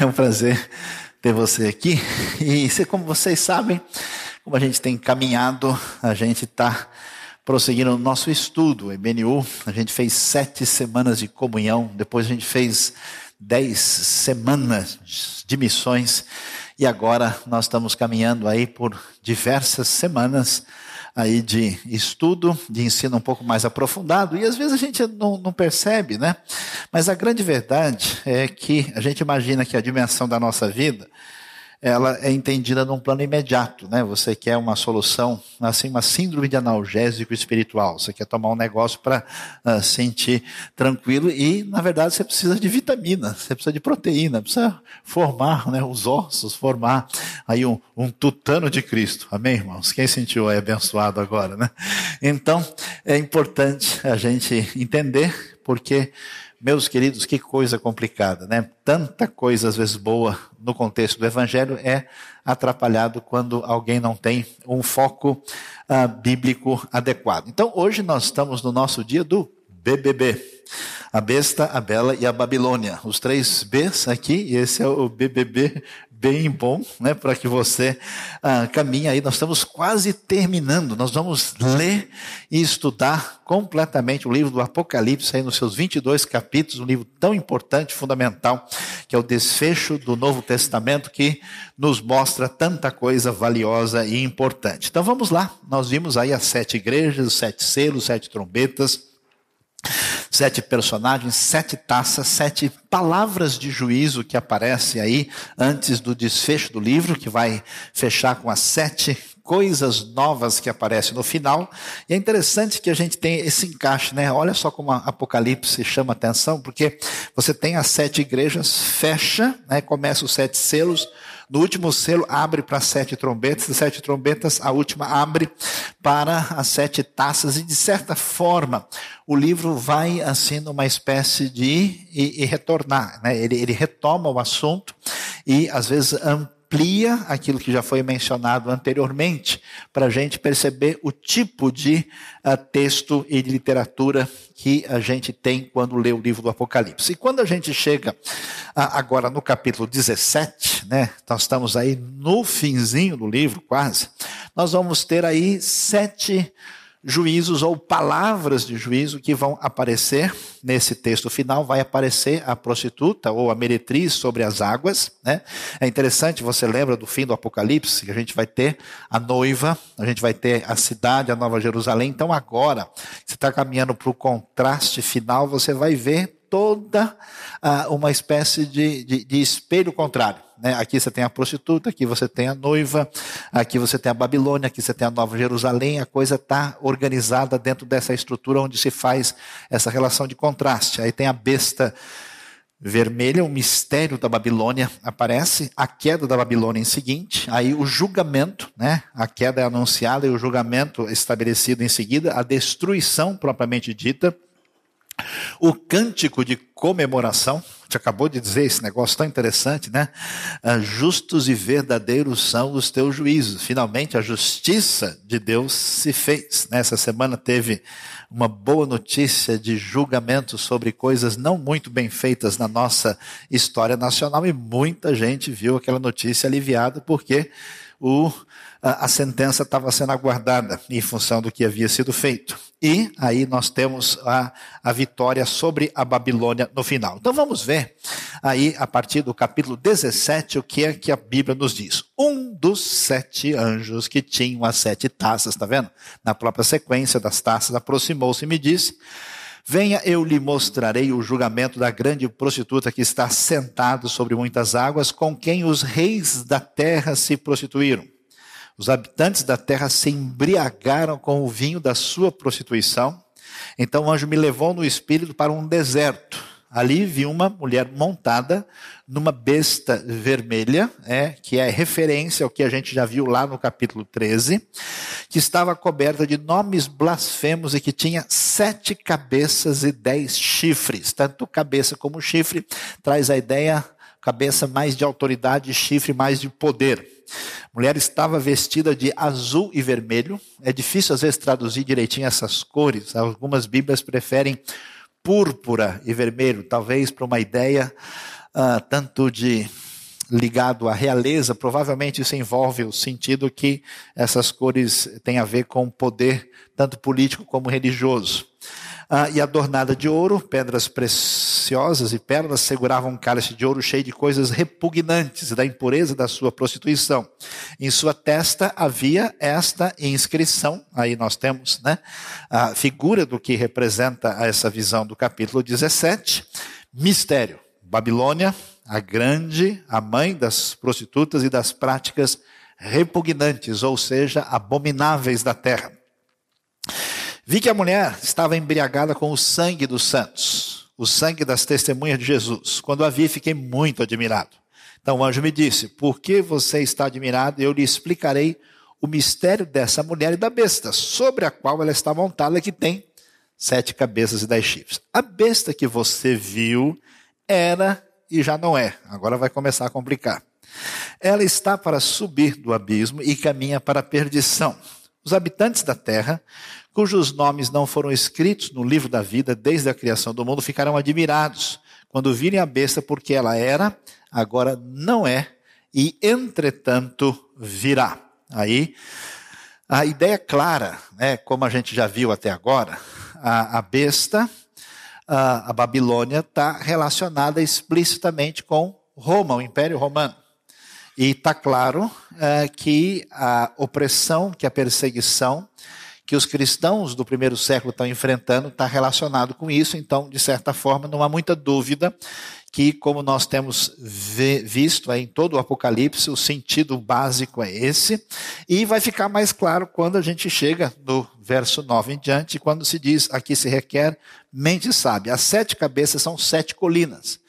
É um prazer ter você aqui. E como vocês sabem, como a gente tem caminhado, a gente está prosseguindo o nosso estudo. Em BNU, a gente fez sete semanas de comunhão, depois a gente fez dez semanas de missões, e agora nós estamos caminhando aí por diversas semanas aí de estudo, de ensino um pouco mais aprofundado, e às vezes a gente não, não, percebe, né? Mas a grande verdade é que a gente imagina que a dimensão da nossa vida ela é entendida num plano imediato, né? Você quer uma solução, assim, uma síndrome de analgésico espiritual. Você quer tomar um negócio para uh, ah, sentir tranquilo e, na verdade, você precisa de vitamina, você precisa de proteína, precisa formar, né, os ossos, formar aí um, um tutano de Cristo. Amém, irmãos? Quem sentiu é abençoado agora, né? Então, é importante a gente entender porque meus queridos, que coisa complicada, né? Tanta coisa, às vezes, boa no contexto do Evangelho é atrapalhado quando alguém não tem um foco uh, bíblico adequado. Então, hoje nós estamos no nosso dia do BBB. A besta, a bela e a Babilônia. Os três Bs aqui, e esse é o BBB bem bom, né, para que você ah, caminhe aí. Nós estamos quase terminando. Nós vamos ler e estudar completamente o livro do Apocalipse aí nos seus 22 capítulos, um livro tão importante, fundamental, que é o desfecho do Novo Testamento que nos mostra tanta coisa valiosa e importante. Então vamos lá. Nós vimos aí as sete igrejas, os sete selos, sete trombetas sete personagens, sete taças, sete palavras de juízo que aparecem aí antes do desfecho do livro, que vai fechar com as sete coisas novas que aparecem no final. E é interessante que a gente tem esse encaixe, né? Olha só como Apocalipse chama atenção, porque você tem as sete igrejas, fecha, né? começa os sete selos, no último selo abre para sete trombetas, as sete trombetas, a última abre para as sete taças, e de certa forma, o livro vai assim numa espécie de e, e retornar, né? ele, ele retoma o assunto e às vezes amplia amplia aquilo que já foi mencionado anteriormente, para a gente perceber o tipo de uh, texto e de literatura que a gente tem quando lê o livro do Apocalipse. E quando a gente chega uh, agora no capítulo 17, né, nós estamos aí no finzinho do livro, quase, nós vamos ter aí sete juízos ou palavras de juízo que vão aparecer nesse texto final. Vai aparecer a prostituta ou a meretriz sobre as águas. Né? É interessante, você lembra do fim do Apocalipse, que a gente vai ter a noiva, a gente vai ter a cidade, a Nova Jerusalém. Então agora, você está caminhando para o contraste final, você vai ver toda uh, uma espécie de, de, de espelho contrário. Né? Aqui você tem a prostituta, aqui você tem a noiva, aqui você tem a Babilônia, aqui você tem a Nova Jerusalém. A coisa está organizada dentro dessa estrutura onde se faz essa relação de contraste. Aí tem a besta vermelha, o mistério da Babilônia aparece, a queda da Babilônia em seguinte, aí o julgamento, né? A queda é anunciada e o julgamento estabelecido em seguida, a destruição propriamente dita. O cântico de comemoração, te acabou de dizer esse negócio tão interessante, né? Ah, justos e verdadeiros são os teus juízos. Finalmente a justiça de Deus se fez. Nessa semana teve uma boa notícia de julgamento sobre coisas não muito bem feitas na nossa história nacional e muita gente viu aquela notícia aliviada porque o a sentença estava sendo aguardada em função do que havia sido feito. E aí nós temos a, a vitória sobre a Babilônia no final. Então vamos ver aí, a partir do capítulo 17, o que é que a Bíblia nos diz. Um dos sete anjos que tinham as sete taças, está vendo? Na própria sequência das taças, aproximou-se e me disse. Venha, eu lhe mostrarei o julgamento da grande prostituta que está sentado sobre muitas águas, com quem os reis da terra se prostituíram. Os habitantes da terra se embriagaram com o vinho da sua prostituição. Então o anjo me levou no espírito para um deserto. Ali vi uma mulher montada numa besta vermelha, é, que é referência ao que a gente já viu lá no capítulo 13, que estava coberta de nomes blasfemos e que tinha sete cabeças e dez chifres. Tanto cabeça como chifre traz a ideia cabeça mais de autoridade, chifre mais de poder. A mulher estava vestida de azul e vermelho. É difícil às vezes traduzir direitinho essas cores. Algumas Bíblias preferem púrpura e vermelho, talvez para uma ideia uh, tanto de ligado à realeza, provavelmente isso envolve o sentido que essas cores têm a ver com poder, tanto político como religioso. Ah, e adornada de ouro, pedras preciosas e pérolas seguravam um cálice de ouro cheio de coisas repugnantes da impureza da sua prostituição. Em sua testa havia esta inscrição, aí nós temos né, a figura do que representa essa visão do capítulo 17, mistério. Babilônia, a grande, a mãe das prostitutas e das práticas repugnantes, ou seja, abomináveis da terra. Vi que a mulher estava embriagada com o sangue dos santos, o sangue das testemunhas de Jesus. Quando a vi, fiquei muito admirado. Então o anjo me disse: Por que você está admirado? Eu lhe explicarei o mistério dessa mulher e da besta, sobre a qual ela está montada, que tem sete cabeças e dez chifres. A besta que você viu era e já não é. Agora vai começar a complicar. Ela está para subir do abismo e caminha para a perdição. Os habitantes da terra, cujos nomes não foram escritos no livro da vida desde a criação do mundo, ficarão admirados quando virem a besta, porque ela era, agora não é, e entretanto virá. Aí, a ideia clara, né, como a gente já viu até agora, a, a besta a, a Babilônia está relacionada explicitamente com Roma, o Império Romano. E está claro é, que a opressão, que a perseguição que os cristãos do primeiro século estão enfrentando está relacionado com isso. Então, de certa forma, não há muita dúvida que, como nós temos visto em todo o Apocalipse, o sentido básico é esse. E vai ficar mais claro quando a gente chega no verso 9 em diante, quando se diz: aqui se requer mente sábia. As sete cabeças são sete colinas.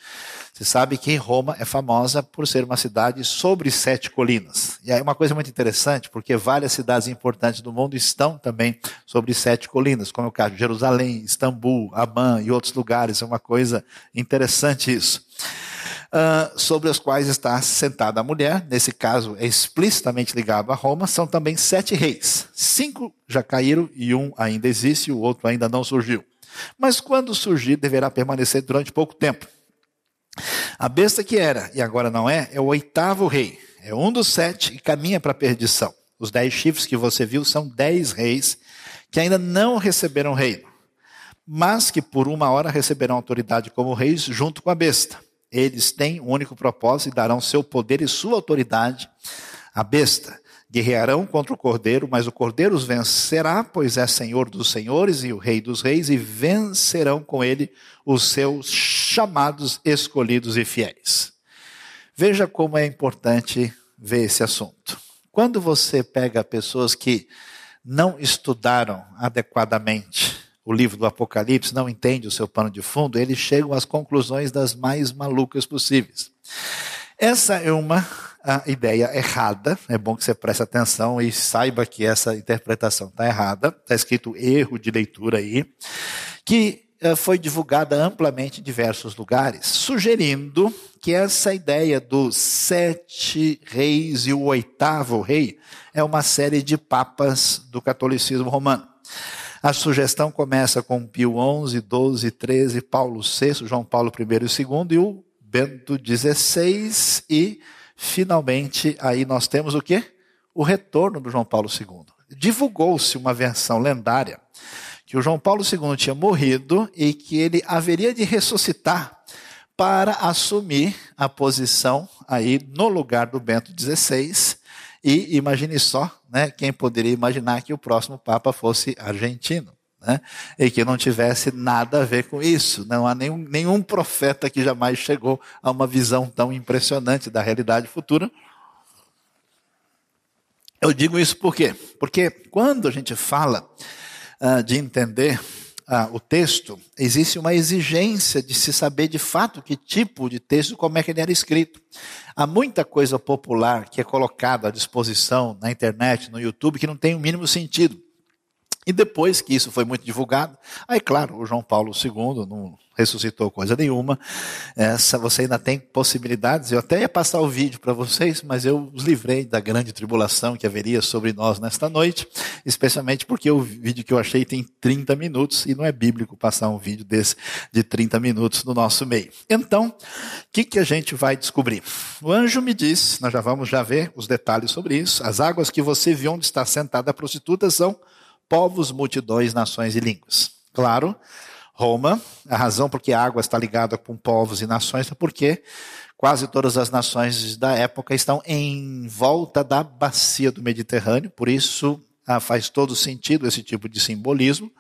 Você sabe que Roma é famosa por ser uma cidade sobre sete colinas. E é uma coisa muito interessante, porque várias cidades importantes do mundo estão também sobre sete colinas, como é o caso de Jerusalém, Istambul, Amman e outros lugares. É uma coisa interessante isso. Uh, sobre as quais está sentada a mulher, nesse caso é explicitamente ligado a Roma, são também sete reis. Cinco já caíram e um ainda existe, o outro ainda não surgiu. Mas quando surgir, deverá permanecer durante pouco tempo. A besta que era e agora não é, é o oitavo rei. É um dos sete e caminha para a perdição. Os dez chifres que você viu são dez reis que ainda não receberam reino, mas que por uma hora receberão autoridade como reis junto com a besta. Eles têm um único propósito e darão seu poder e sua autoridade à besta. Guerrearão contra o cordeiro, mas o cordeiro os vencerá, pois é senhor dos senhores e o rei dos reis, e vencerão com ele os seus chamados, escolhidos e fiéis. Veja como é importante ver esse assunto. Quando você pega pessoas que não estudaram adequadamente o livro do Apocalipse, não entendem o seu pano de fundo, eles chegam às conclusões das mais malucas possíveis. Essa é uma a ideia errada. É bom que você preste atenção e saiba que essa interpretação está errada. Está escrito erro de leitura aí, que eh, foi divulgada amplamente em diversos lugares, sugerindo que essa ideia dos sete reis e o oitavo rei é uma série de papas do catolicismo romano. A sugestão começa com Pio XI, XII, XIII, Paulo VI, João Paulo I e II e o Bento XVI e finalmente aí nós temos o quê? O retorno do João Paulo II. Divulgou-se uma versão lendária que o João Paulo II tinha morrido e que ele haveria de ressuscitar para assumir a posição aí no lugar do Bento XVI. E imagine só, né, quem poderia imaginar que o próximo Papa fosse argentino né? e que não tivesse nada a ver com isso. Não há nenhum, nenhum profeta que jamais chegou a uma visão tão impressionante da realidade futura. Eu digo isso por quê? Porque quando a gente fala uh, de entender uh, o texto, existe uma exigência de se saber de fato que tipo de texto, como é que ele era escrito. Há muita coisa popular que é colocada à disposição na internet, no YouTube, que não tem o mínimo sentido. E depois que isso foi muito divulgado, aí claro, o João Paulo II não ressuscitou coisa nenhuma. Essa você ainda tem possibilidades. Eu até ia passar o vídeo para vocês, mas eu os livrei da grande tribulação que haveria sobre nós nesta noite, especialmente porque o vídeo que eu achei tem 30 minutos e não é bíblico passar um vídeo desse de 30 minutos no nosso meio. Então, o que, que a gente vai descobrir? O anjo me disse, nós já vamos já ver os detalhes sobre isso, as águas que você viu onde está sentada a prostituta são povos, multidões, nações e línguas. Claro, Roma, a razão por que a água está ligada com povos e nações é porque quase todas as nações da época estão em volta da bacia do Mediterrâneo, por isso ah, faz todo sentido esse tipo de simbolismo.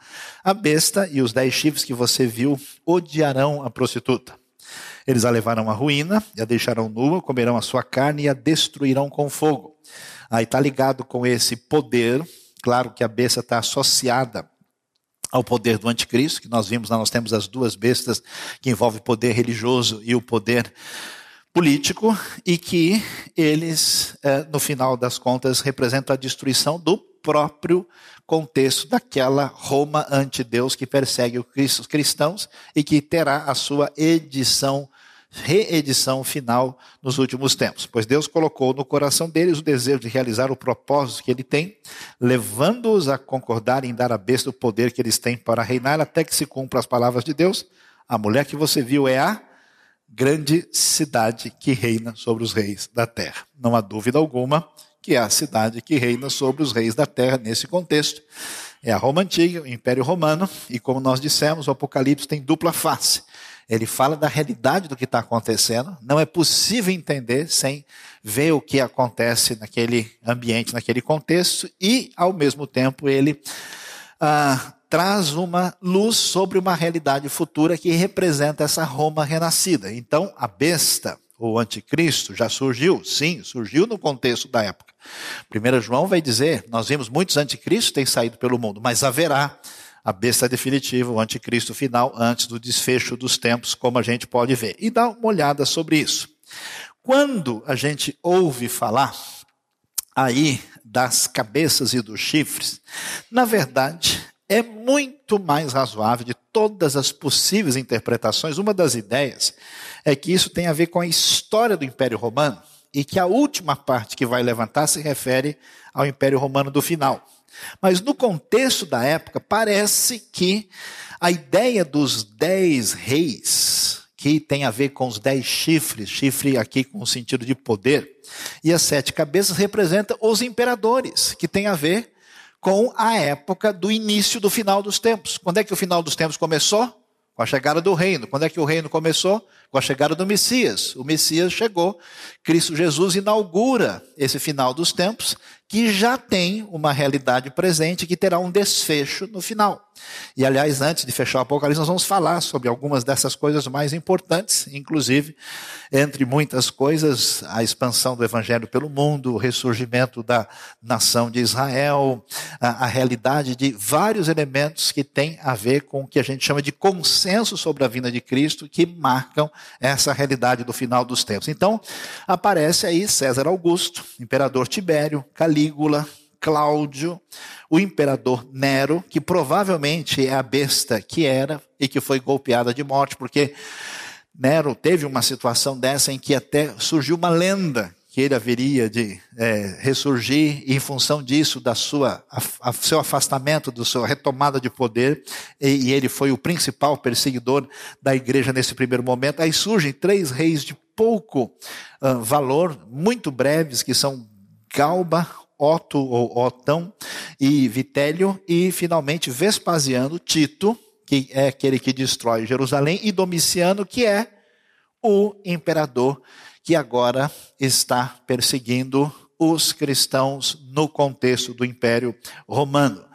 A besta e os dez chifres que você viu odiarão a prostituta. Eles a levarão à ruína, e a deixarão nua, comerão a sua carne e a destruirão com fogo. Aí está ligado com esse poder Claro que a besta está associada ao poder do anticristo, que nós vimos, nós temos as duas bestas que envolvem o poder religioso e o poder político, e que eles, eh, no final das contas, representam a destruição do próprio contexto daquela Roma anti-Deus que persegue os cristãos e que terá a sua edição reedição final nos últimos tempos, pois Deus colocou no coração deles o desejo de realizar o propósito que ele tem, levando-os a concordar em dar à besta o poder que eles têm para reinar até que se cumpra as palavras de Deus. A mulher que você viu é a grande cidade que reina sobre os reis da terra. Não há dúvida alguma que é a cidade que reina sobre os reis da terra nesse contexto. É a Roma antiga, o Império Romano, e como nós dissemos, o Apocalipse tem dupla face. Ele fala da realidade do que está acontecendo. Não é possível entender sem ver o que acontece naquele ambiente, naquele contexto, e, ao mesmo tempo, ele ah, traz uma luz sobre uma realidade futura que representa essa Roma renascida. Então, a besta, o anticristo, já surgiu? Sim, surgiu no contexto da época. 1 João vai dizer: nós vimos muitos anticristos têm saído pelo mundo, mas haverá a besta definitiva, o anticristo final, antes do desfecho dos tempos, como a gente pode ver. E dá uma olhada sobre isso. Quando a gente ouve falar aí das cabeças e dos chifres, na verdade, é muito mais razoável de todas as possíveis interpretações. Uma das ideias é que isso tem a ver com a história do Império Romano e que a última parte que vai levantar se refere ao Império Romano do final. Mas no contexto da época, parece que a ideia dos dez reis, que tem a ver com os dez chifres, chifre aqui com o sentido de poder, e as sete cabeças representa os imperadores, que tem a ver com a época do início do final dos tempos. Quando é que o final dos tempos começou? Com a chegada do reino. Quando é que o reino começou? Com a chegada do Messias. O Messias chegou, Cristo Jesus inaugura esse final dos tempos que já tem uma realidade presente que terá um desfecho no final. E, aliás, antes de fechar o Apocalipse, nós vamos falar sobre algumas dessas coisas mais importantes, inclusive, entre muitas coisas, a expansão do Evangelho pelo mundo, o ressurgimento da nação de Israel, a, a realidade de vários elementos que têm a ver com o que a gente chama de consenso sobre a vinda de Cristo, que marcam essa realidade do final dos tempos. Então, aparece aí César Augusto, imperador Tibério, Calígula, Cláudio, o imperador Nero, que provavelmente é a besta que era e que foi golpeada de morte, porque Nero teve uma situação dessa em que até surgiu uma lenda que ele haveria de é, ressurgir e em função disso, da sua a, a, seu afastamento, da sua retomada de poder, e, e, ele foi o principal perseguidor da igreja nesse primeiro momento. Aí surgem três reis de pouco uh, valor, muito breves, que são Galba, Otto ou Otão e Vitélio, e finalmente Vespasiano, Tito, que é aquele que destrói Jerusalém, e Domiciano, que é o imperador que agora está perseguindo os cristãos no contexto do Império Romano.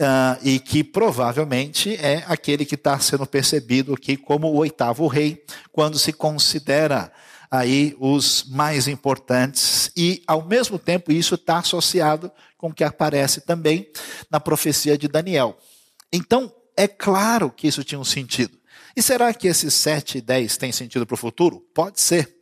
Uh, e que provavelmente é aquele que está sendo percebido aqui como o oitavo rei, quando se considera aí os mais importantes, e ao mesmo tempo isso está associado com o que aparece também na profecia de Daniel. Então, é claro que isso tinha um sentido. E será que esses 7 e 10 têm sentido para o futuro? Pode ser.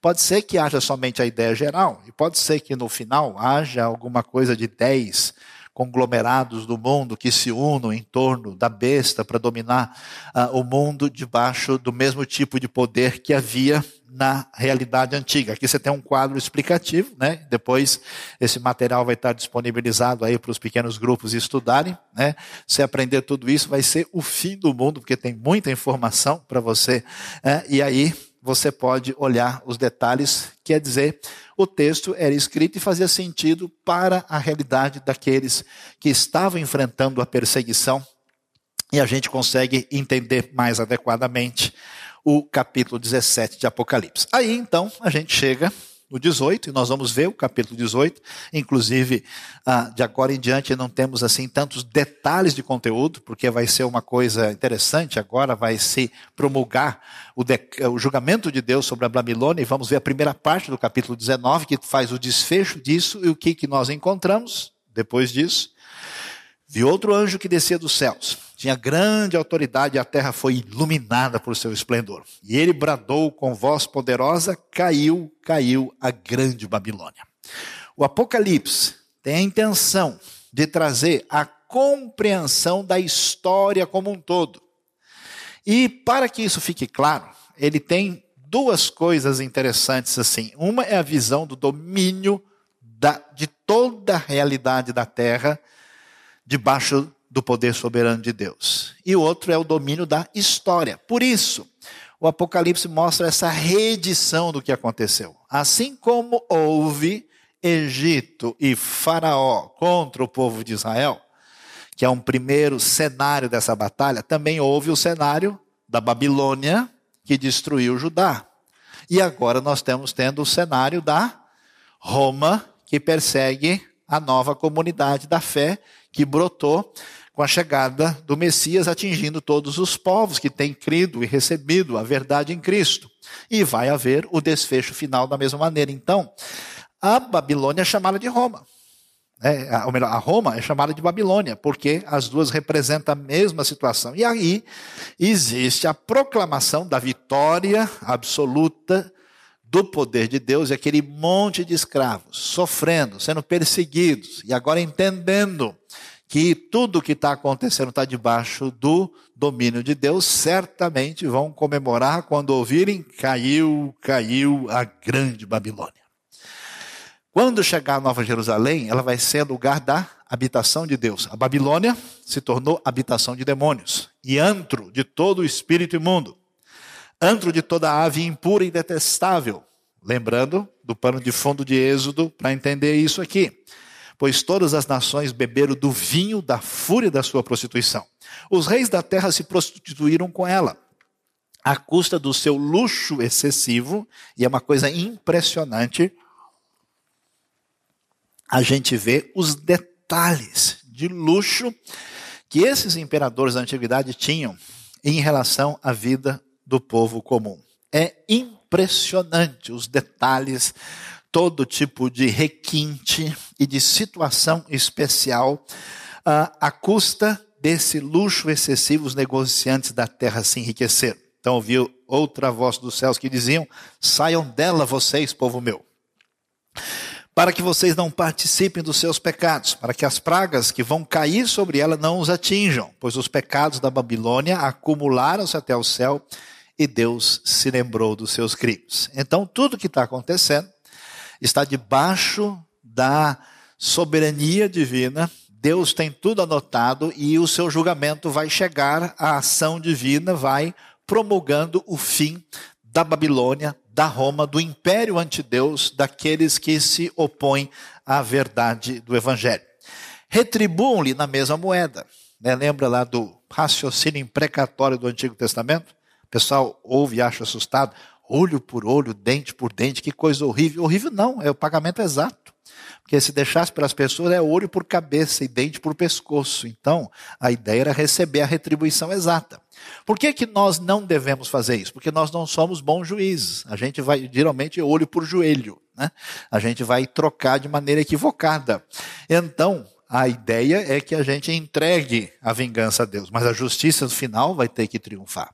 Pode ser que haja somente a ideia geral, e pode ser que no final haja alguma coisa de 10 conglomerados do mundo que se unam em torno da besta para dominar uh, o mundo debaixo do mesmo tipo de poder que havia na realidade antiga. Aqui você tem um quadro explicativo, né? Depois esse material vai estar disponibilizado aí para os pequenos grupos estudarem, né? Se aprender tudo isso vai ser o fim do mundo, porque tem muita informação para você. Né? E aí você pode olhar os detalhes, quer dizer, o texto era escrito e fazia sentido para a realidade daqueles que estavam enfrentando a perseguição, e a gente consegue entender mais adequadamente o capítulo 17 de Apocalipse. Aí então a gente chega no 18, e nós vamos ver o capítulo 18. Inclusive, ah, de agora em diante, não temos assim tantos detalhes de conteúdo, porque vai ser uma coisa interessante. Agora vai se promulgar o, o julgamento de Deus sobre a Babilônia, e vamos ver a primeira parte do capítulo 19, que faz o desfecho disso, e o que, que nós encontramos depois disso. Vi outro anjo que descia dos céus tinha grande autoridade e a terra foi iluminada por seu esplendor. E ele bradou com voz poderosa: caiu, caiu a grande Babilônia. O Apocalipse tem a intenção de trazer a compreensão da história como um todo. E para que isso fique claro, ele tem duas coisas interessantes assim. Uma é a visão do domínio da, de toda a realidade da terra debaixo do poder soberano de Deus. E o outro é o domínio da história. Por isso, o Apocalipse mostra essa reedição do que aconteceu. Assim como houve Egito e Faraó contra o povo de Israel, que é um primeiro cenário dessa batalha, também houve o cenário da Babilônia, que destruiu Judá. E agora nós estamos tendo o cenário da Roma, que persegue a nova comunidade da fé que brotou com a chegada do Messias, atingindo todos os povos que têm crido e recebido a verdade em Cristo. E vai haver o desfecho final da mesma maneira. Então, a Babilônia é chamada de Roma. É, ou melhor, a Roma é chamada de Babilônia, porque as duas representam a mesma situação. E aí existe a proclamação da vitória absoluta do poder de Deus e aquele monte de escravos sofrendo, sendo perseguidos e agora entendendo que tudo que está acontecendo está debaixo do domínio de Deus, certamente vão comemorar quando ouvirem: caiu, caiu a grande Babilônia. Quando chegar a Nova Jerusalém, ela vai ser lugar da habitação de Deus. A Babilônia se tornou habitação de demônios e antro de todo o espírito imundo, antro de toda ave impura e detestável. Lembrando do pano de fundo de Êxodo para entender isso aqui pois todas as nações beberam do vinho da fúria da sua prostituição. Os reis da terra se prostituíram com ela, à custa do seu luxo excessivo, e é uma coisa impressionante a gente vê os detalhes de luxo que esses imperadores da antiguidade tinham em relação à vida do povo comum. É impressionante os detalhes todo tipo de requinte e de situação especial à custa desse luxo excessivo os negociantes da terra se enriqueceram. Então ouviu outra voz dos céus que diziam: Saiam dela vocês, povo meu, para que vocês não participem dos seus pecados, para que as pragas que vão cair sobre ela não os atinjam, pois os pecados da Babilônia acumularam-se até o céu e Deus se lembrou dos seus crimes. Então tudo que está acontecendo está debaixo da soberania divina. Deus tem tudo anotado e o seu julgamento vai chegar, a ação divina vai promulgando o fim da Babilônia, da Roma, do império antideus, daqueles que se opõem à verdade do Evangelho. Retribuam-lhe na mesma moeda. Né? Lembra lá do raciocínio imprecatório do Antigo Testamento? O pessoal ouve e acha assustado olho por olho, dente por dente, que coisa horrível. Horrível não, é o pagamento exato. Porque se deixasse pelas pessoas, é olho por cabeça e dente por pescoço. Então, a ideia era receber a retribuição exata. Por que, que nós não devemos fazer isso? Porque nós não somos bons juízes. A gente vai, geralmente, olho por joelho. Né? A gente vai trocar de maneira equivocada. Então, a ideia é que a gente entregue a vingança a Deus, mas a justiça no final vai ter que triunfar.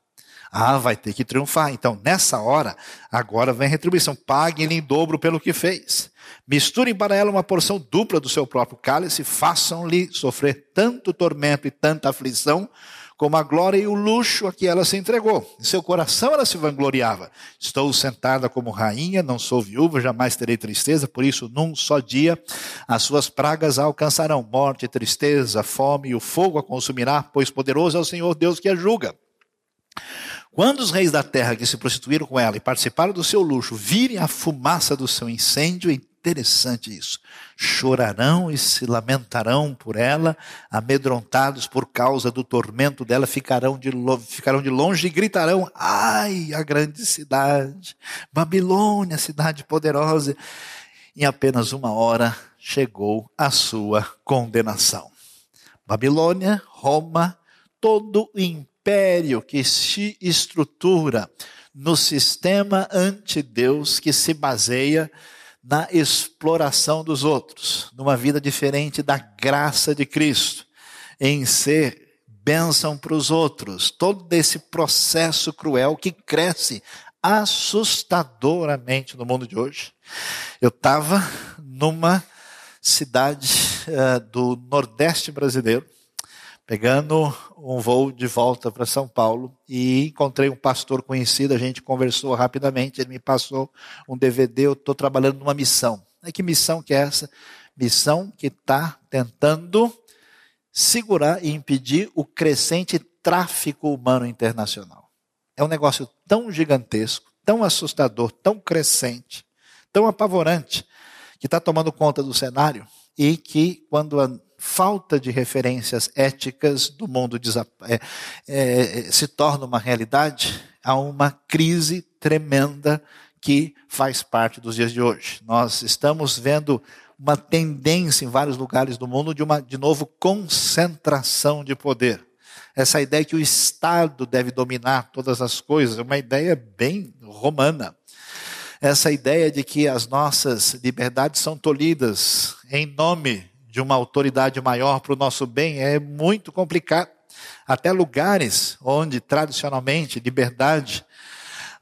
Ah, vai ter que triunfar. Então, nessa hora, agora vem retribuição. Pague ele em dobro pelo que fez. Misturem para ela uma porção dupla do seu próprio cálice, façam-lhe sofrer tanto tormento e tanta aflição, como a glória e o luxo a que ela se entregou. Em seu coração ela se vangloriava. Estou sentada como rainha, não sou viúva, jamais terei tristeza, por isso num só dia as suas pragas a alcançarão. Morte, tristeza, fome e o fogo a consumirá, pois poderoso é o Senhor Deus que a julga. Quando os reis da terra que se prostituíram com ela e participaram do seu luxo virem a fumaça do seu incêndio, interessante isso. Chorarão e se lamentarão por ela, amedrontados por causa do tormento dela, ficarão de, ficarão de longe e gritarão: Ai, a grande cidade, Babilônia, cidade poderosa. Em apenas uma hora chegou a sua condenação. Babilônia, Roma, todo o império que se estrutura no sistema anti-Deus que se baseia na exploração dos outros, numa vida diferente da graça de Cristo, em ser bênção para os outros. Todo esse processo cruel que cresce assustadoramente no mundo de hoje. Eu estava numa cidade uh, do Nordeste brasileiro, pegando um voo de volta para São Paulo e encontrei um pastor conhecido, a gente conversou rapidamente, ele me passou um DVD, eu estou trabalhando numa missão. E que missão que é essa? Missão que está tentando segurar e impedir o crescente tráfico humano internacional. É um negócio tão gigantesco, tão assustador, tão crescente, tão apavorante, que está tomando conta do cenário e que, quando falta de referências éticas do mundo é, é, se torna uma realidade, há uma crise tremenda que faz parte dos dias de hoje. Nós estamos vendo uma tendência em vários lugares do mundo de uma, de novo, concentração de poder. Essa ideia que o Estado deve dominar todas as coisas é uma ideia bem romana. Essa ideia de que as nossas liberdades são tolhidas em nome de uma autoridade maior para o nosso bem é muito complicado. Até lugares onde tradicionalmente liberdade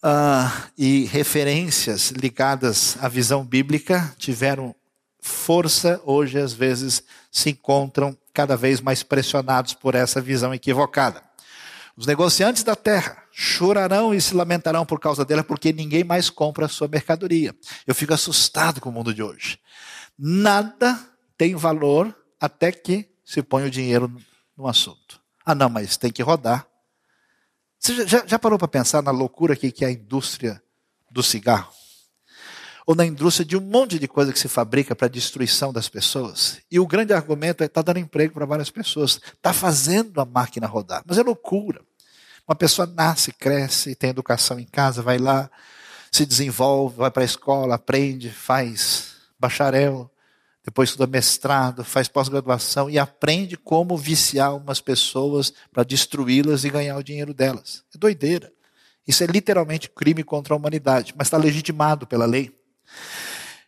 uh, e referências ligadas à visão bíblica tiveram força, hoje às vezes se encontram cada vez mais pressionados por essa visão equivocada. Os negociantes da terra chorarão e se lamentarão por causa dela, porque ninguém mais compra a sua mercadoria. Eu fico assustado com o mundo de hoje. Nada tem valor até que se põe o dinheiro no assunto. Ah, não, mas tem que rodar. Você já, já parou para pensar na loucura que, que é a indústria do cigarro? Ou na indústria de um monte de coisa que se fabrica para destruição das pessoas? E o grande argumento é está dando emprego para várias pessoas, está fazendo a máquina rodar. Mas é loucura. Uma pessoa nasce, cresce, tem educação em casa, vai lá, se desenvolve, vai para a escola, aprende, faz bacharel, depois estuda mestrado, faz pós-graduação e aprende como viciar umas pessoas para destruí-las e ganhar o dinheiro delas. É doideira. Isso é literalmente crime contra a humanidade, mas está legitimado pela lei.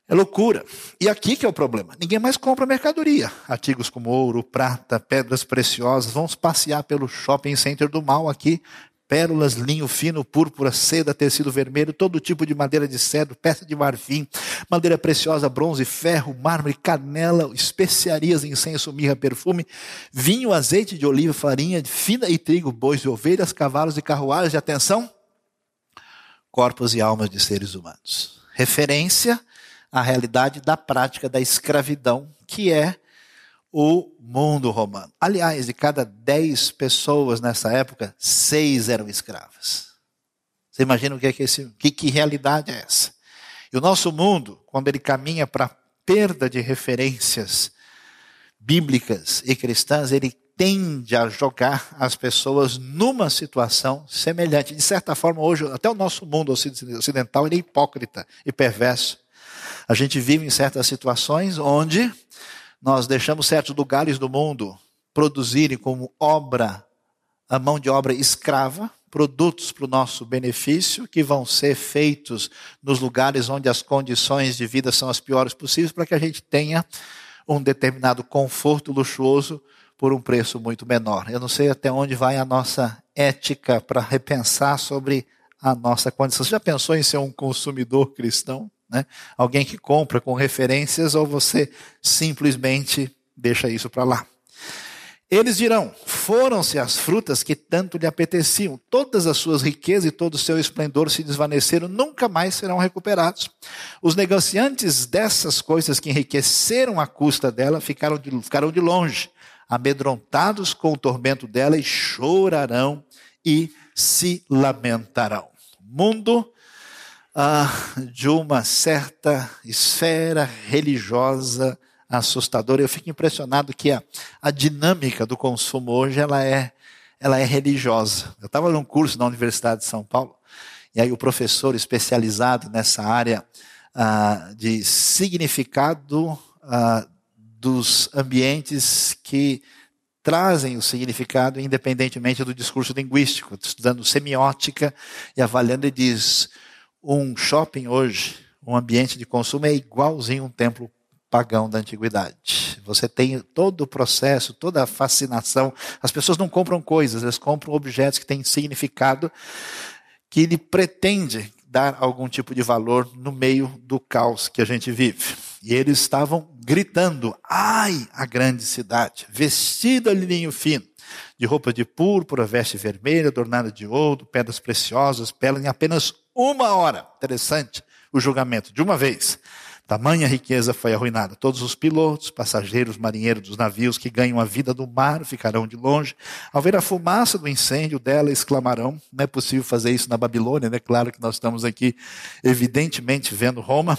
É loucura. E aqui que é o problema. Ninguém mais compra mercadoria. Artigos como ouro, prata, pedras preciosas. Vamos passear pelo shopping center do mal aqui pérolas, linho fino, púrpura, seda, tecido vermelho, todo tipo de madeira de cedro, peça de marfim, madeira preciosa, bronze, ferro, mármore, canela, especiarias, incenso, mirra, perfume, vinho, azeite de oliva, farinha fina e trigo, bois e ovelhas, cavalos e carruagens, de atenção, corpos e almas de seres humanos. Referência à realidade da prática da escravidão, que é o mundo romano. Aliás, de cada dez pessoas nessa época, seis eram escravas. Você imagina o que é que, esse, que, que realidade é essa? E o nosso mundo, quando ele caminha para a perda de referências bíblicas e cristãs, ele tende a jogar as pessoas numa situação semelhante. De certa forma, hoje, até o nosso mundo ocidental ele é hipócrita e perverso. A gente vive em certas situações onde nós deixamos certos lugares do mundo produzirem como obra, a mão de obra escrava, produtos para o nosso benefício, que vão ser feitos nos lugares onde as condições de vida são as piores possíveis, para que a gente tenha um determinado conforto luxuoso por um preço muito menor. Eu não sei até onde vai a nossa ética para repensar sobre a nossa condição. Você já pensou em ser um consumidor cristão? Né? Alguém que compra com referências ou você simplesmente deixa isso para lá. Eles dirão: Foram-se as frutas que tanto lhe apeteciam, todas as suas riquezas e todo o seu esplendor se desvaneceram, nunca mais serão recuperados. Os negociantes dessas coisas que enriqueceram a custa dela ficaram de, ficaram de longe, amedrontados com o tormento dela, e chorarão e se lamentarão. Mundo ah, de uma certa esfera religiosa assustadora. Eu fico impressionado que a, a dinâmica do consumo hoje ela é, ela é religiosa. Eu estava num curso na Universidade de São Paulo, e aí o professor especializado nessa área ah, de significado ah, dos ambientes que trazem o significado independentemente do discurso linguístico, estudando semiótica e avaliando, e diz: um shopping hoje, um ambiente de consumo é igualzinho um templo pagão da antiguidade. Você tem todo o processo, toda a fascinação. As pessoas não compram coisas, elas compram objetos que têm significado que ele pretende dar algum tipo de valor no meio do caos que a gente vive. E eles estavam gritando: "Ai, a grande cidade, vestida de linho fino, de roupa de púrpura, veste vermelha, adornada de ouro, pedras preciosas, pela em apenas uma hora. Interessante o julgamento, de uma vez. Tamanha riqueza foi arruinada. Todos os pilotos, passageiros, marinheiros dos navios que ganham a vida do mar ficarão de longe. Ao ver a fumaça do incêndio dela, exclamarão: não é possível fazer isso na Babilônia, né? Claro que nós estamos aqui, evidentemente, vendo Roma.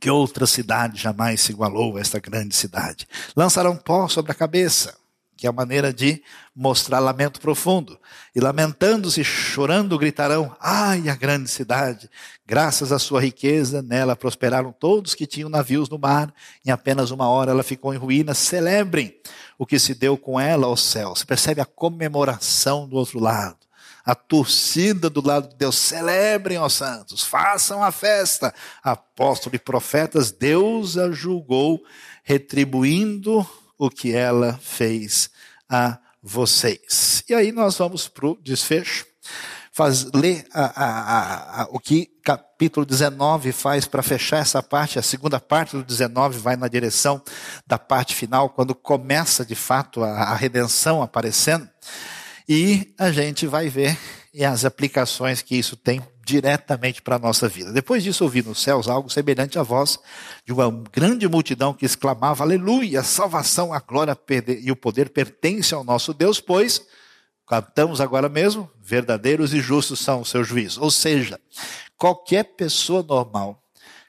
Que outra cidade jamais se igualou a esta grande cidade? Lançarão pó sobre a cabeça que é a maneira de mostrar lamento profundo. E lamentando-se, chorando, gritarão: Ai, a grande cidade! Graças à sua riqueza, nela prosperaram todos que tinham navios no mar. Em apenas uma hora ela ficou em ruínas. Celebrem o que se deu com ela ao céu. Você percebe a comemoração do outro lado. A torcida do lado de Deus, celebrem, ó santos, façam a festa. Apóstolo e profetas, Deus a julgou, retribuindo o que ela fez a vocês. E aí nós vamos para o desfecho. Faz, ler a, a, a, o que capítulo 19 faz para fechar essa parte. A segunda parte do 19 vai na direção da parte final, quando começa de fato a, redenção aparecendo. E a gente vai ver as aplicações que isso tem diretamente para a nossa vida. Depois disso, ouvi nos céus algo semelhante à voz de uma grande multidão que exclamava: Aleluia, a salvação, a glória e o poder pertencem ao nosso Deus, pois cantamos agora mesmo, verdadeiros e justos são os seus juízos. Ou seja, qualquer pessoa normal,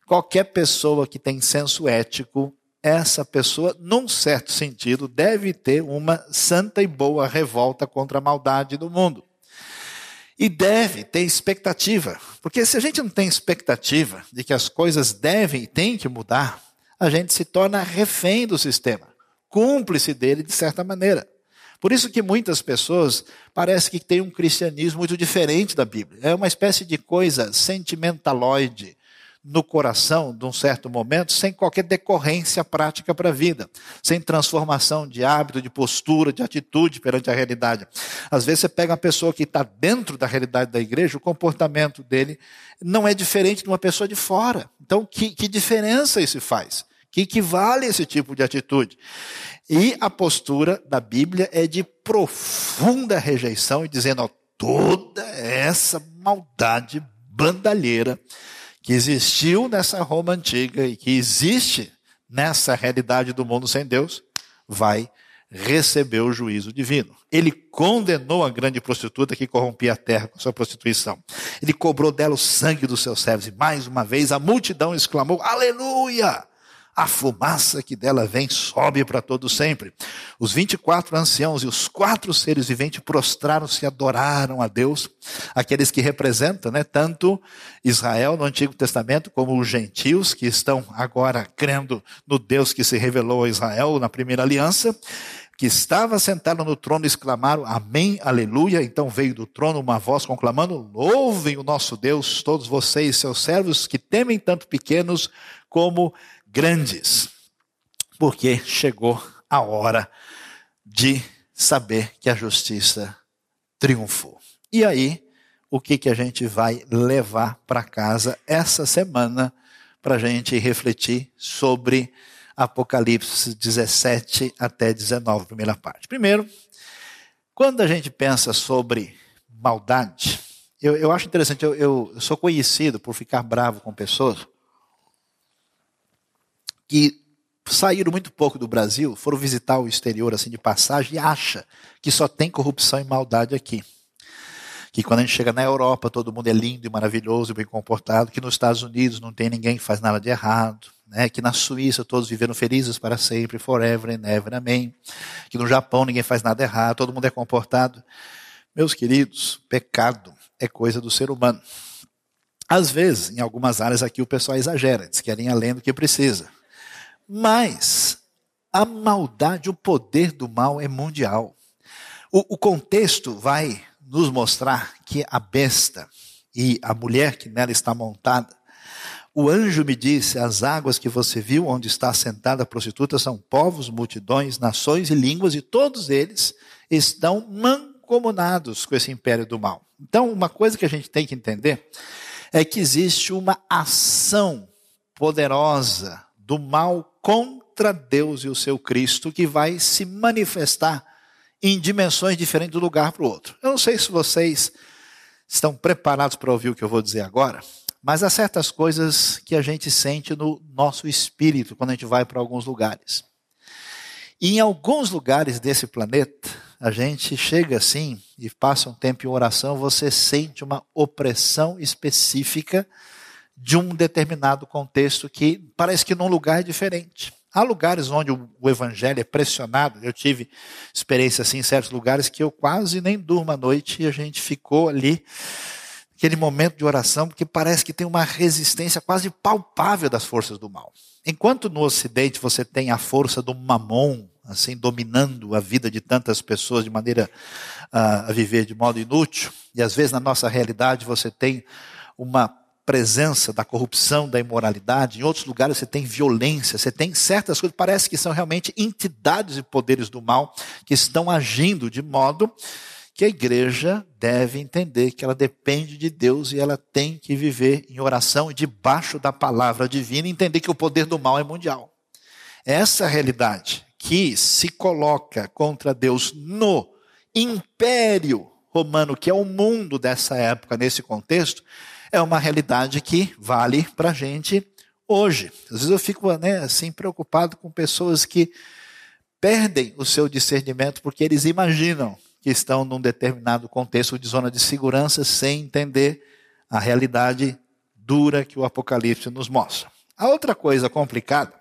qualquer pessoa que tem senso ético, essa pessoa, num certo sentido, deve ter uma santa e boa revolta contra a maldade do mundo. E deve ter expectativa. Porque se a gente não tem expectativa de que as coisas devem e têm que mudar, a gente se torna refém do sistema, cúmplice dele de certa maneira. Por isso que muitas pessoas parecem que têm um cristianismo muito diferente da Bíblia. É uma espécie de coisa sentimentaloide, no coração de um certo momento sem qualquer decorrência prática para a vida, sem transformação de hábito, de postura, de atitude perante a realidade. Às vezes você pega uma pessoa que está dentro da realidade da igreja, o comportamento dele não é diferente de uma pessoa de fora. Então, que, que diferença isso faz? Que equivale esse tipo de atitude? E a postura da Bíblia é de profunda rejeição e dizendo, ó, toda essa maldade bandalheira que existiu nessa Roma antiga e que existe nessa realidade do mundo sem Deus, vai receber o juízo divino. Ele condenou a grande prostituta que corrompia a terra com sua prostituição. Ele cobrou dela o sangue dos seus servos. E mais uma vez a multidão exclamou: Aleluia! A fumaça que dela vem sobe para todo sempre. Os 24 anciãos e os quatro seres viventes prostraram-se e adoraram a Deus, aqueles que representam, né, tanto Israel no Antigo Testamento como os gentios que estão agora crendo no Deus que se revelou a Israel na primeira aliança que estava sentado no trono, exclamaram: Amém, aleluia. Então veio do trono uma voz conclamando: Louvem o nosso Deus, todos vocês, seus servos, que temem tanto pequenos como grandes, porque chegou a hora de saber que a justiça triunfou. E aí, o que, que a gente vai levar para casa essa semana para a gente refletir sobre Apocalipse 17 até 19, primeira parte. Primeiro, quando a gente pensa sobre maldade, eu, eu acho interessante, eu, eu, eu sou conhecido por ficar bravo com pessoas que saíram muito pouco do Brasil, foram visitar o exterior assim de passagem e acha que só tem corrupção e maldade aqui. Que quando a gente chega na Europa, todo mundo é lindo e maravilhoso e bem comportado, que nos Estados Unidos não tem ninguém que faz nada de errado, né? que na Suíça todos viveram felizes para sempre, forever and ever, amém. Que no Japão ninguém faz nada errado, todo mundo é comportado. Meus queridos, pecado é coisa do ser humano. Às vezes, em algumas áreas aqui o pessoal exagera, eles querem além do que precisa. Mas a maldade, o poder do mal é mundial. O, o contexto vai nos mostrar que a besta e a mulher que nela está montada, o anjo me disse: as águas que você viu onde está sentada a prostituta são povos, multidões, nações e línguas, e todos eles estão mancomunados com esse império do mal. Então, uma coisa que a gente tem que entender é que existe uma ação poderosa do mal contra Deus e o seu Cristo que vai se manifestar em dimensões diferentes do lugar para o outro. Eu não sei se vocês estão preparados para ouvir o que eu vou dizer agora, mas há certas coisas que a gente sente no nosso espírito quando a gente vai para alguns lugares. E em alguns lugares desse planeta, a gente chega assim e passa um tempo em oração, você sente uma opressão específica de um determinado contexto que parece que num lugar é diferente. Há lugares onde o evangelho é pressionado. Eu tive experiência assim em certos lugares que eu quase nem durmo à noite e a gente ficou ali aquele momento de oração porque parece que tem uma resistência quase palpável das forças do mal. Enquanto no Ocidente você tem a força do mamon assim dominando a vida de tantas pessoas de maneira uh, a viver de modo inútil, e às vezes na nossa realidade você tem uma presença da corrupção, da imoralidade. Em outros lugares você tem violência, você tem certas coisas, parece que são realmente entidades e poderes do mal que estão agindo de modo que a igreja deve entender que ela depende de Deus e ela tem que viver em oração debaixo da palavra divina e entender que o poder do mal é mundial. Essa realidade que se coloca contra Deus no império romano, que é o mundo dessa época, nesse contexto, é uma realidade que vale para a gente hoje. Às vezes eu fico né, assim preocupado com pessoas que perdem o seu discernimento porque eles imaginam que estão num determinado contexto de zona de segurança sem entender a realidade dura que o Apocalipse nos mostra. A outra coisa complicada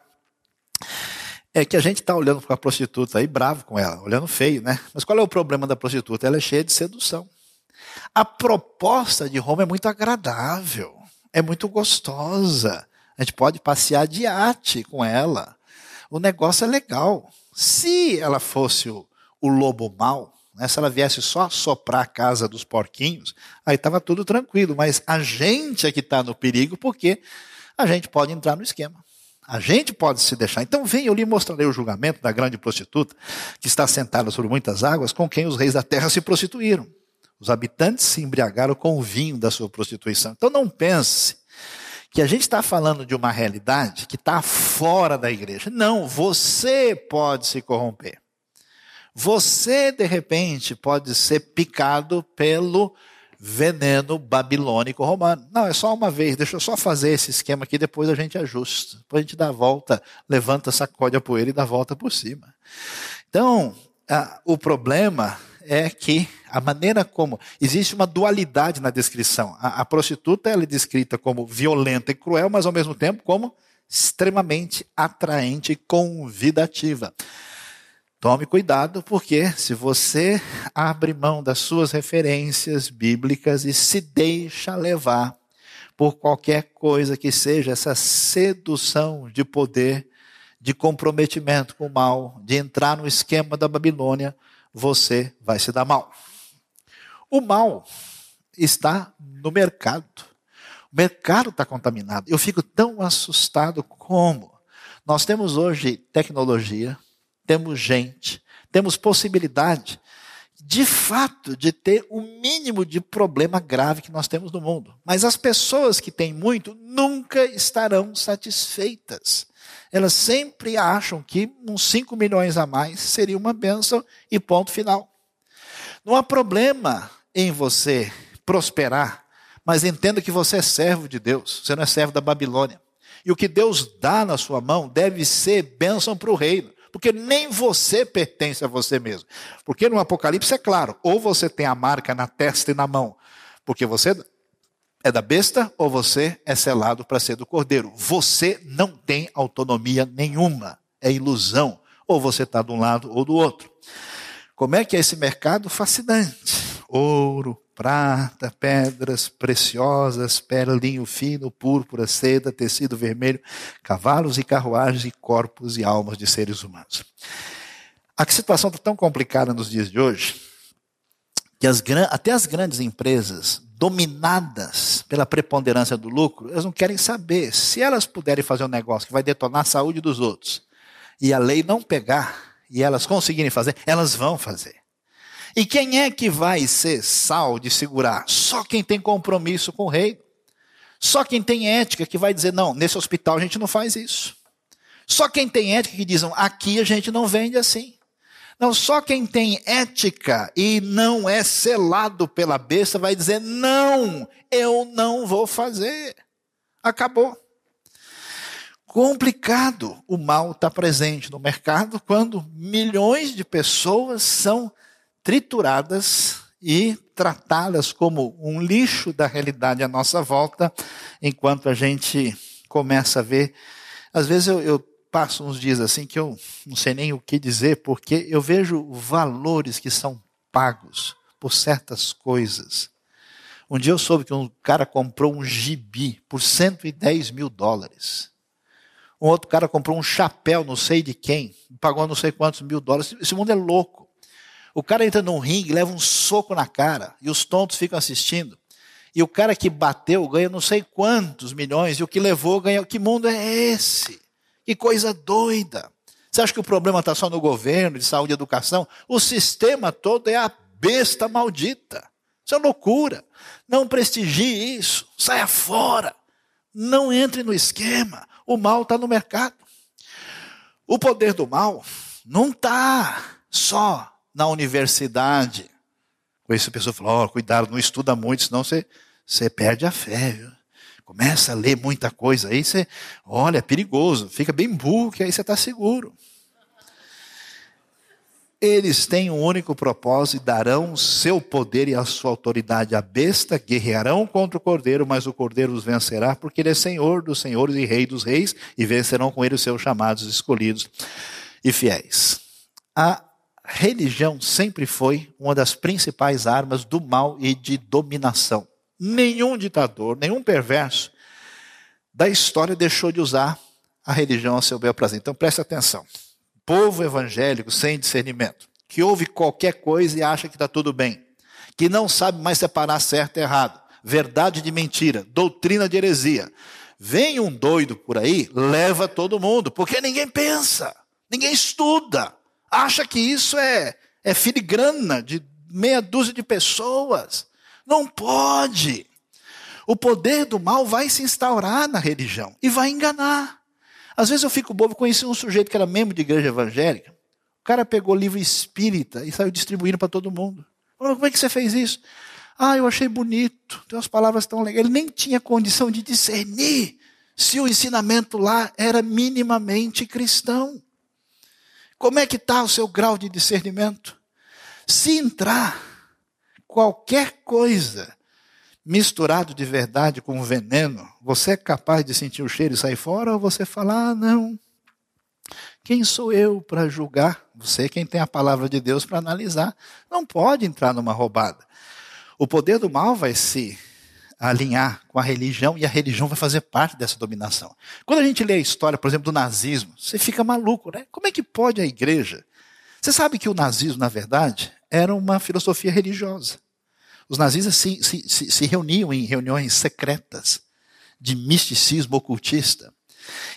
é que a gente está olhando para a prostituta aí bravo com ela, olhando feio, né? Mas qual é o problema da prostituta? Ela é cheia de sedução. A proposta de Roma é muito agradável, é muito gostosa. A gente pode passear de arte com ela. O negócio é legal. Se ela fosse o, o lobo mau, né, se ela viesse só soprar a casa dos porquinhos, aí estava tudo tranquilo. Mas a gente é que está no perigo porque a gente pode entrar no esquema. A gente pode se deixar. Então, vem, eu lhe mostrarei o julgamento da grande prostituta, que está sentada sobre muitas águas, com quem os reis da terra se prostituíram. Os habitantes se embriagaram com o vinho da sua prostituição. Então não pense que a gente está falando de uma realidade que está fora da igreja. Não, você pode se corromper. Você, de repente, pode ser picado pelo veneno babilônico romano. Não, é só uma vez, deixa eu só fazer esse esquema aqui, depois a gente ajusta. Depois a gente dá a volta, levanta, sacode a poeira e dá a volta por cima. Então, o problema é que a maneira como. Existe uma dualidade na descrição. A, a prostituta ela é descrita como violenta e cruel, mas ao mesmo tempo como extremamente atraente e convidativa. Tome cuidado, porque se você abre mão das suas referências bíblicas e se deixa levar por qualquer coisa que seja essa sedução de poder, de comprometimento com o mal, de entrar no esquema da Babilônia, você vai se dar mal. O mal está no mercado. O mercado está contaminado. Eu fico tão assustado como nós temos hoje tecnologia, temos gente, temos possibilidade de fato, de ter o mínimo de problema grave que nós temos no mundo. Mas as pessoas que têm muito nunca estarão satisfeitas. Elas sempre acham que uns 5 milhões a mais seria uma bênção e ponto final. Não há problema em você prosperar, mas entenda que você é servo de Deus, você não é servo da Babilônia. E o que Deus dá na sua mão deve ser bênção para o reino. Porque nem você pertence a você mesmo. Porque no Apocalipse é claro, ou você tem a marca na testa e na mão, porque você é da besta, ou você é selado para ser do cordeiro. Você não tem autonomia nenhuma. É ilusão. Ou você está de um lado ou do outro. Como é que é esse mercado? Fascinante. Ouro, prata, pedras preciosas, perlinho fino, púrpura, seda, tecido vermelho, cavalos e carruagens e corpos e almas de seres humanos. A situação está tão complicada nos dias de hoje que as, até as grandes empresas dominadas pela preponderância do lucro, elas não querem saber se elas puderem fazer um negócio que vai detonar a saúde dos outros e a lei não pegar e elas conseguirem fazer, elas vão fazer. E quem é que vai ser sal de segurar? Só quem tem compromisso com o rei. Só quem tem ética que vai dizer, não, nesse hospital a gente não faz isso. Só quem tem ética que dizem, aqui a gente não vende assim. Não, só quem tem ética e não é selado pela besta vai dizer, não, eu não vou fazer. Acabou. Complicado. O mal está presente no mercado quando milhões de pessoas são trituradas e tratá-las como um lixo da realidade à nossa volta, enquanto a gente começa a ver. Às vezes eu, eu passo uns dias assim que eu não sei nem o que dizer, porque eu vejo valores que são pagos por certas coisas. Um dia eu soube que um cara comprou um gibi por 110 mil dólares. Um outro cara comprou um chapéu, não sei de quem, pagou não sei quantos mil dólares. Esse mundo é louco. O cara entra num ringue, leva um soco na cara, e os tontos ficam assistindo. E o cara que bateu ganha não sei quantos milhões, e o que levou ganha. Que mundo é esse? Que coisa doida. Você acha que o problema está só no governo, de saúde e educação? O sistema todo é a besta maldita. Isso é loucura. Não prestigie isso. Saia fora. Não entre no esquema. O mal está no mercado. O poder do mal não está só na universidade. A pessoa fala, oh, cuidado, não estuda muito, senão você, você perde a fé. Viu? Começa a ler muita coisa aí, você, olha, é perigoso, fica bem burro, que aí você está seguro. Eles têm um único propósito e darão seu poder e a sua autoridade à besta, guerrearão contra o cordeiro, mas o cordeiro os vencerá, porque ele é senhor dos senhores e rei dos reis, e vencerão com ele os seus chamados escolhidos e fiéis. A religião sempre foi uma das principais armas do mal e de dominação. Nenhum ditador, nenhum perverso da história deixou de usar a religião a seu bel prazer. Então preste atenção. Povo evangélico sem discernimento, que ouve qualquer coisa e acha que está tudo bem, que não sabe mais separar certo e errado, verdade de mentira, doutrina de heresia. Vem um doido por aí, leva todo mundo, porque ninguém pensa, ninguém estuda, acha que isso é, é filigrana de meia dúzia de pessoas. Não pode. O poder do mal vai se instaurar na religião e vai enganar. Às vezes eu fico bobo, conheci um sujeito que era membro de igreja evangélica. O cara pegou livro espírita e saiu distribuindo para todo mundo. Como é que você fez isso? Ah, eu achei bonito, tem umas palavras tão legais. Ele nem tinha condição de discernir se o ensinamento lá era minimamente cristão. Como é que está o seu grau de discernimento? Se entrar qualquer coisa misturado de verdade com veneno, você é capaz de sentir o cheiro e sair fora ou você fala, ah, não. Quem sou eu para julgar? Você é quem tem a palavra de Deus para analisar. Não pode entrar numa roubada. O poder do mal vai se alinhar com a religião e a religião vai fazer parte dessa dominação. Quando a gente lê a história, por exemplo, do nazismo, você fica maluco, né? Como é que pode a igreja? Você sabe que o nazismo, na verdade, era uma filosofia religiosa. Os nazistas se, se, se, reuniam em reuniões secretas de misticismo ocultista.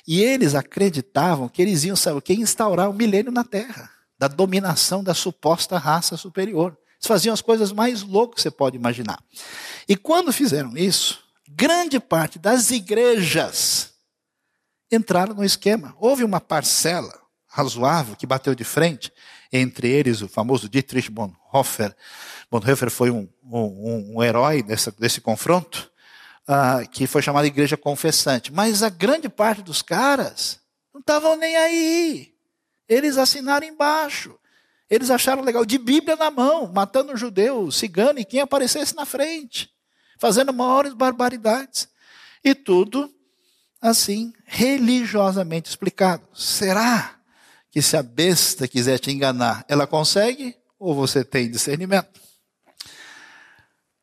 E eles acreditavam que eles iam, sabe o que? Instaurar o um milênio na Terra, da dominação da suposta raça superior. Eles faziam as coisas mais loucas que você pode imaginar. E quando fizeram isso, grande parte das igrejas entraram no esquema. Houve uma parcela razoável que bateu de frente, entre eles o famoso Dietrich Bonhoeffer. Bonhoeffer foi um, um, um herói dessa, desse confronto, uh, que foi chamado Igreja Confessante. Mas a grande parte dos caras não estavam nem aí. Eles assinaram embaixo. Eles acharam legal, de Bíblia na mão, matando um judeu, cigano e quem aparecesse na frente, fazendo maiores barbaridades. E tudo assim, religiosamente explicado. Será que se a besta quiser te enganar, ela consegue? Ou você tem discernimento?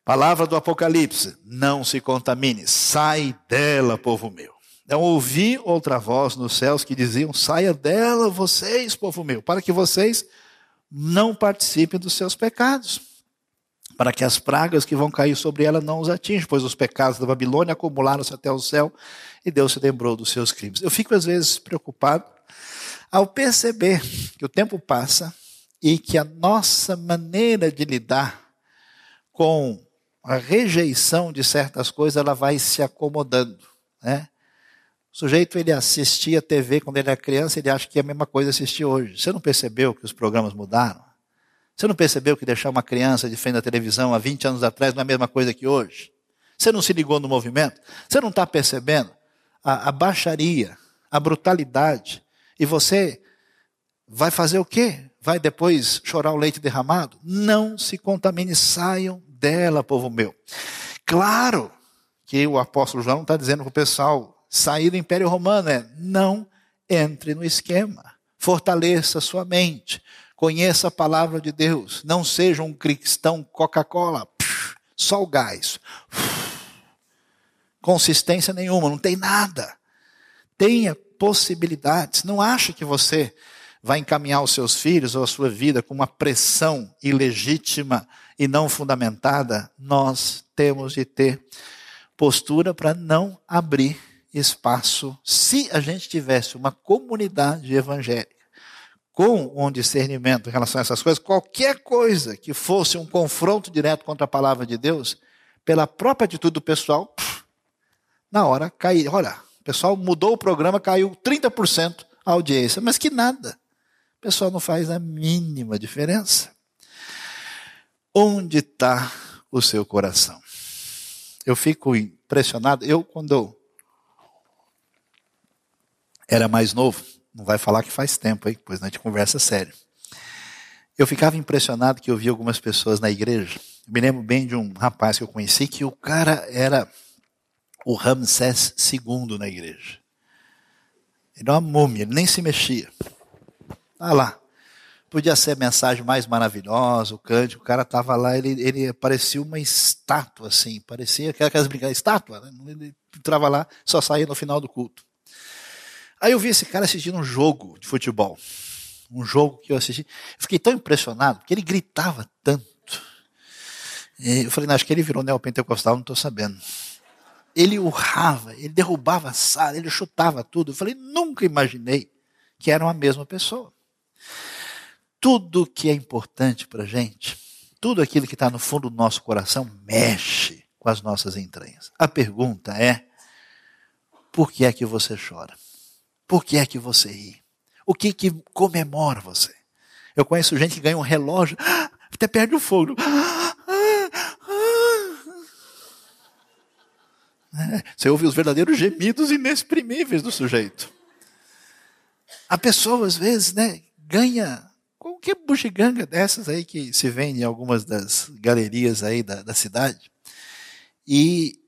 Palavra do Apocalipse: não se contamine, sai dela, povo meu. Então ouvi outra voz nos céus que diziam: saia dela, vocês, povo meu, para que vocês não participem dos seus pecados, para que as pragas que vão cair sobre ela não os atinjam, pois os pecados da Babilônia acumularam-se até o céu e Deus se lembrou dos seus crimes. Eu fico às vezes preocupado ao perceber que o tempo passa e que a nossa maneira de lidar com a rejeição de certas coisas ela vai se acomodando, né? O sujeito ele assistia TV quando ele era criança, ele acha que é a mesma coisa assistir hoje. Você não percebeu que os programas mudaram? Você não percebeu que deixar uma criança de frente à televisão há 20 anos atrás não é a mesma coisa que hoje? Você não se ligou no movimento? Você não está percebendo a, a baixaria, a brutalidade? E você vai fazer o quê? Vai depois chorar o leite derramado? Não se contamine, saiam dela, povo meu. Claro que o apóstolo João está dizendo para o pessoal sair do Império Romano, é não entre no esquema. Fortaleça sua mente. Conheça a palavra de Deus. Não seja um cristão Coca-Cola. Só o gás. Consistência nenhuma, não tem nada. Tenha possibilidades. Não ache que você vai encaminhar os seus filhos ou a sua vida com uma pressão ilegítima e não fundamentada. Nós temos de ter postura para não abrir espaço, se a gente tivesse uma comunidade evangélica com um discernimento em relação a essas coisas, qualquer coisa que fosse um confronto direto contra a palavra de Deus, pela própria atitude do pessoal, na hora caiu. Olha, o pessoal mudou o programa, caiu 30% a audiência, mas que nada. O pessoal não faz a mínima diferença. Onde está o seu coração? Eu fico impressionado. Eu, quando era mais novo, não vai falar que faz tempo, aí, pois a gente conversa sério. Eu ficava impressionado que eu via algumas pessoas na igreja. Eu me lembro bem de um rapaz que eu conheci que o cara era o Ramsés II na igreja. Ele era uma múmia, ele nem se mexia. Ah lá. Podia ser a mensagem mais maravilhosa, o cântico, o cara estava lá, ele, ele parecia uma estátua, assim, parecia aquelas brincadeiras, estátua, né? ele entrava lá, só saía no final do culto. Aí eu vi esse cara assistindo um jogo de futebol. Um jogo que eu assisti. Eu fiquei tão impressionado, porque ele gritava tanto. E eu falei, acho que ele virou neopentecostal, não estou sabendo. Ele urrava, ele derrubava a sala, ele chutava tudo. Eu falei, nunca imaginei que eram a mesma pessoa. Tudo que é importante para gente, tudo aquilo que está no fundo do nosso coração, mexe com as nossas entranhas. A pergunta é: por que é que você chora? Por que é que você ri? O que que comemora você? Eu conheço gente que ganha um relógio, até perde o fogo. Você ouve os verdadeiros gemidos inexprimíveis do sujeito. A pessoa, às vezes, né, ganha qualquer bugiganga dessas aí que se vende em algumas das galerias aí da, da cidade. E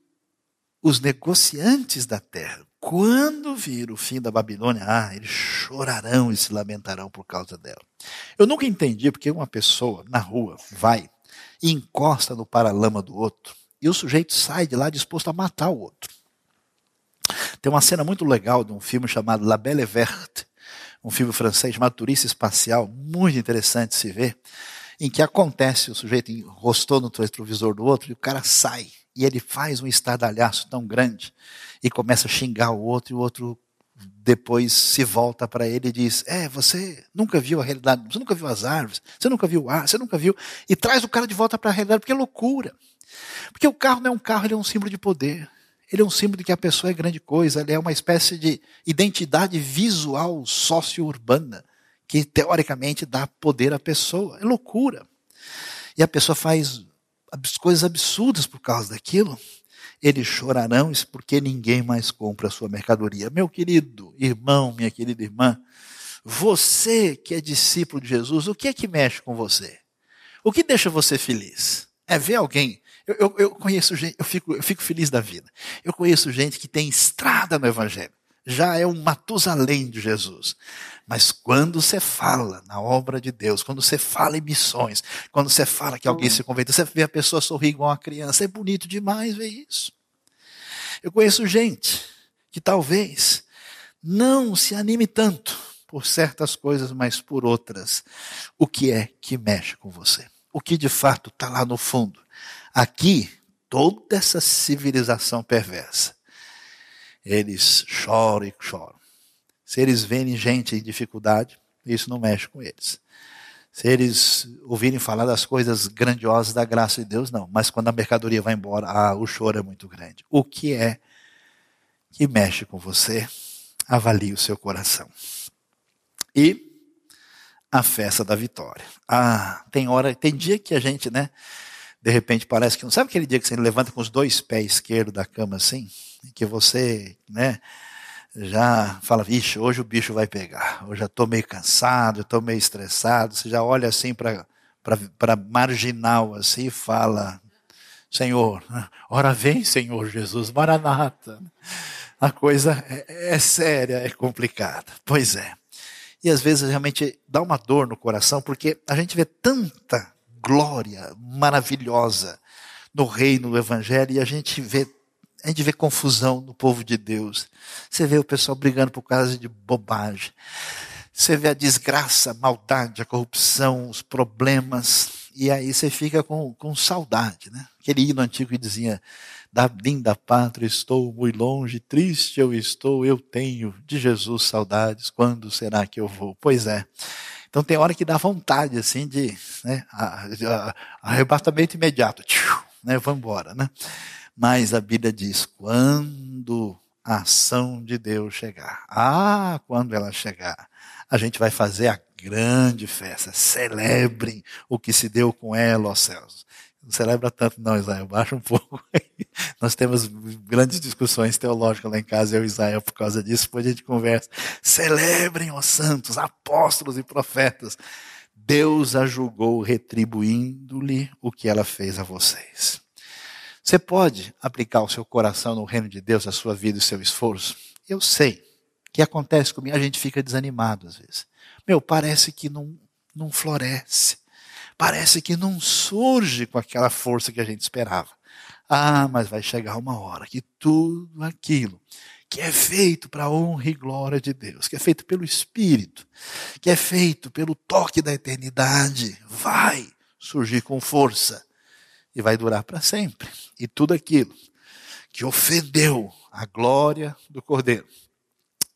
os negociantes da terra, quando vir o fim da Babilônia, ah, eles chorarão e se lamentarão por causa dela. Eu nunca entendi porque uma pessoa na rua vai e encosta no paralama do outro e o sujeito sai de lá disposto a matar o outro. Tem uma cena muito legal de um filme chamado La Belle Verte, um filme francês chamado Turista Espacial, muito interessante se ver, em que acontece o sujeito encostou no retrovisor do outro e o cara sai e ele faz um estardalhaço tão grande e começa a xingar o outro, e o outro depois se volta para ele e diz: É, você nunca viu a realidade, você nunca viu as árvores, você nunca viu o ar, você nunca viu. E traz o cara de volta para a realidade, porque é loucura. Porque o carro não é um carro, ele é um símbolo de poder. Ele é um símbolo de que a pessoa é grande coisa, ele é uma espécie de identidade visual sócio-urbana, que teoricamente dá poder à pessoa. É loucura. E a pessoa faz coisas absurdas por causa daquilo eles chorarão porque ninguém mais compra a sua mercadoria. Meu querido irmão, minha querida irmã, você que é discípulo de Jesus, o que é que mexe com você? O que deixa você feliz? É ver alguém. Eu, eu, eu conheço gente, eu fico, eu fico feliz da vida. Eu conheço gente que tem estrada no Evangelho. Já é um Matusalém de Jesus. Mas quando você fala na obra de Deus, quando você fala em missões, quando você fala que alguém se converteu, você vê a pessoa sorrir igual uma criança, é bonito demais ver isso. Eu conheço gente que talvez não se anime tanto por certas coisas, mas por outras. O que é que mexe com você? O que de fato está lá no fundo? Aqui, toda essa civilização perversa. Eles choram e choram. Se eles verem gente em dificuldade, isso não mexe com eles. Se eles ouvirem falar das coisas grandiosas da graça de Deus, não. Mas quando a mercadoria vai embora, ah, o choro é muito grande. O que é que mexe com você? Avalie o seu coração. E a festa da vitória. Ah, tem hora, tem dia que a gente, né, de repente parece que não sabe aquele dia que você levanta com os dois pés esquerdos da cama assim, que você, né, já fala, vixe, hoje o bicho vai pegar. Eu já estou meio cansado, estou meio estressado. Você já olha assim para marginal assim e fala, Senhor, ora vem, Senhor Jesus, Maranata. A coisa é, é séria, é complicada. Pois é. E às vezes realmente dá uma dor no coração, porque a gente vê tanta glória maravilhosa no reino do Evangelho e a gente vê a gente vê confusão no povo de Deus. Você vê o pessoal brigando por causa de bobagem. Você vê a desgraça, a maldade, a corrupção, os problemas. E aí você fica com, com saudade, né? Aquele hino antigo que dizia: Da linda pátria estou muito longe, triste eu estou, eu tenho de Jesus saudades, quando será que eu vou? Pois é. Então tem hora que dá vontade, assim, de né, arrebatamento imediato. Tchiu, né, vamos embora, né? Mas a Bíblia diz: quando a ação de Deus chegar, ah, quando ela chegar, a gente vai fazer a grande festa. Celebrem o que se deu com ela, ó céus. Não celebra tanto, não, Israel. Baixa um pouco. Nós temos grandes discussões teológicas lá em casa, eu e Israel, por causa disso. Depois a gente conversa. Celebrem, ó santos, apóstolos e profetas. Deus a julgou retribuindo-lhe o que ela fez a vocês. Você pode aplicar o seu coração no reino de Deus, a sua vida e o seu esforço? Eu sei que acontece comigo, a gente fica desanimado às vezes. Meu, parece que não, não floresce. Parece que não surge com aquela força que a gente esperava. Ah, mas vai chegar uma hora que tudo aquilo que é feito para a honra e glória de Deus, que é feito pelo Espírito, que é feito pelo toque da eternidade, vai surgir com força e vai durar para sempre. E tudo aquilo que ofendeu a glória do Cordeiro,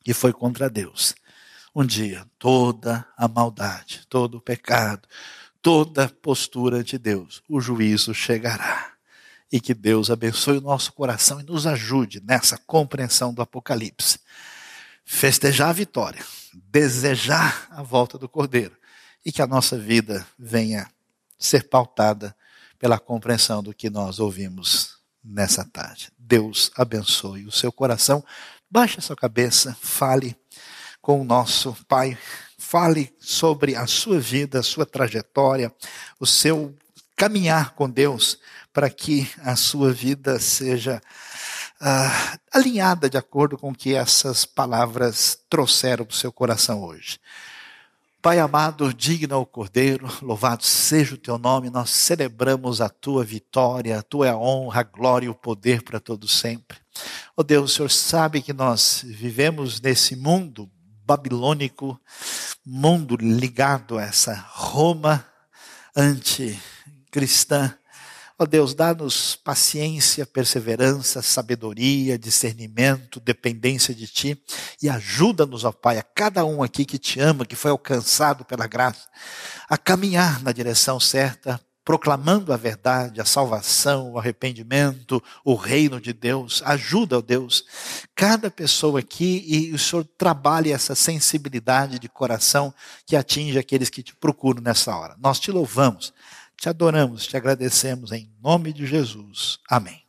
que foi contra Deus, um dia toda a maldade, todo o pecado, toda postura de Deus, o juízo chegará. E que Deus abençoe o nosso coração e nos ajude nessa compreensão do Apocalipse. Festejar a vitória, desejar a volta do Cordeiro e que a nossa vida venha ser pautada pela compreensão do que nós ouvimos nessa tarde. Deus abençoe o seu coração. Baixe a sua cabeça, fale com o nosso Pai, fale sobre a sua vida, a sua trajetória, o seu caminhar com Deus, para que a sua vida seja uh, alinhada de acordo com o que essas palavras trouxeram para o seu coração hoje. Pai amado, digno ao Cordeiro, louvado seja o teu nome, nós celebramos a tua vitória, a tua honra, a glória e o poder para todo sempre. Ó oh Deus, o Senhor sabe que nós vivemos nesse mundo babilônico, mundo ligado a essa Roma anticristã, Ó Deus, dá-nos paciência, perseverança, sabedoria, discernimento, dependência de Ti e ajuda-nos, ó Pai, a cada um aqui que te ama, que foi alcançado pela graça, a caminhar na direção certa, proclamando a verdade, a salvação, o arrependimento, o reino de Deus. Ajuda, ó Deus, cada pessoa aqui e o Senhor trabalhe essa sensibilidade de coração que atinge aqueles que te procuram nessa hora. Nós te louvamos te adoramos, te agradecemos em nome de Jesus. Amém.